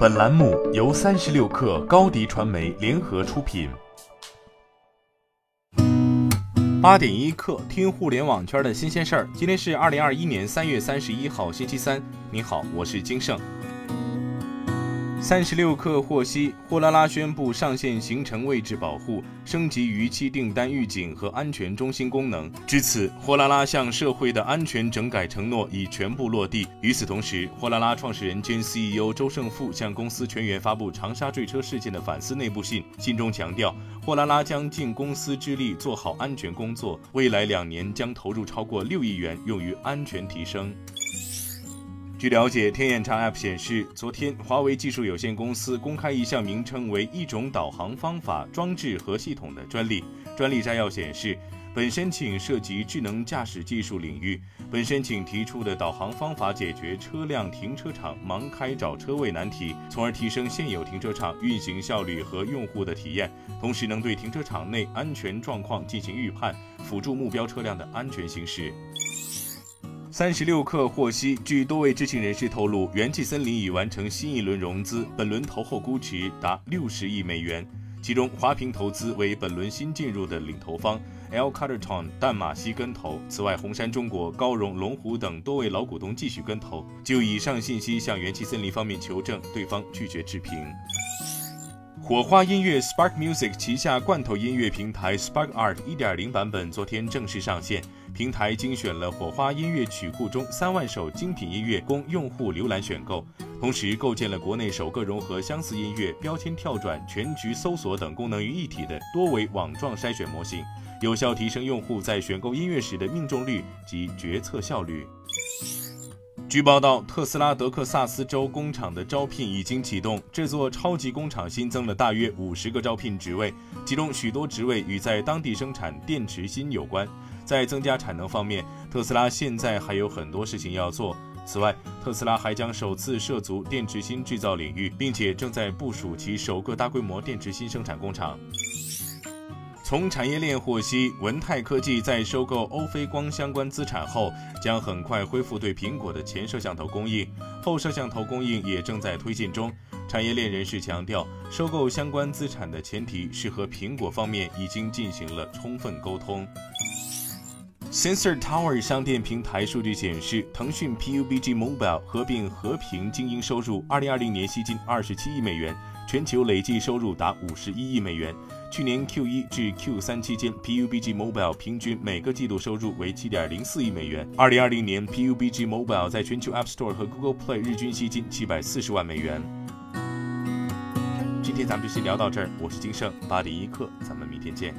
本栏目由三十六氪高低传媒联合出品。八点一刻，听互联网圈的新鲜事儿。今天是二零二一年三月三十一号，星期三。您好，我是金盛。三十六氪获悉，货拉拉宣布上线行程位置保护，升级逾期订单预警和安全中心功能。至此，货拉拉向社会的安全整改承诺已全部落地。与此同时，货拉拉创始人兼 CEO 周胜富向公司全员发布长沙坠车事件的反思内部信，信中强调，货拉拉将尽公司之力做好安全工作，未来两年将投入超过六亿元用于安全提升。据了解，天眼查 App 显示，昨天华为技术有限公司公开一项名称为“一种导航方法、装置和系统”的专利。专利摘要显示，本申请涉及智能驾驶技术领域。本申请提出的导航方法解决车辆停车场盲开找车位难题，从而提升现有停车场运行效率和用户的体验，同时能对停车场内安全状况进行预判，辅助目标车辆的安全行驶。三十六氪获悉，据多位知情人士透露，元气森林已完成新一轮融资，本轮投后估值达六十亿美元。其中，华平投资为本轮新进入的领投方，L Carterton 淡马锡跟投。此外，红杉中国、高融、龙湖等多位老股东继续跟投。就以上信息向元气森林方面求证，对方拒绝置评。火花音乐 Spark Music 旗下罐头音乐平台 Spark Art 1.0版本昨天正式上线。平台精选了火花音乐曲库中三万首精品音乐，供用户浏览选购。同时，构建了国内首个融合相似音乐、标签跳转、全局搜索等功能于一体的多维网状筛选模型，有效提升用户在选购音乐时的命中率及决策效率。据报道，特斯拉德克萨斯州工厂的招聘已经启动。这座超级工厂新增了大约五十个招聘职位，其中许多职位与在当地生产电池芯有关。在增加产能方面，特斯拉现在还有很多事情要做。此外，特斯拉还将首次涉足电池芯制造领域，并且正在部署其首个大规模电池芯生产工厂。从产业链获悉，文泰科技在收购欧菲光相关资产后，将很快恢复对苹果的前摄像头供应，后摄像头供应也正在推进中。产业链人士强调，收购相关资产的前提是和苹果方面已经进行了充分沟通。Sensor Tower 商店平台数据显示，腾讯 PUBG Mobile 合并和平精英收入，二零二零年吸金二十七亿美元，全球累计收入达五十一亿美元。去年 Q 一至 Q 三期间，PUBG Mobile 平均每个季度收入为七点零四亿美元。二零二零年，PUBG Mobile 在全球 App Store 和 Google Play 日均吸金七百四十万美元。今天咱们就先聊到这儿，我是金盛八点一刻，咱们明天见。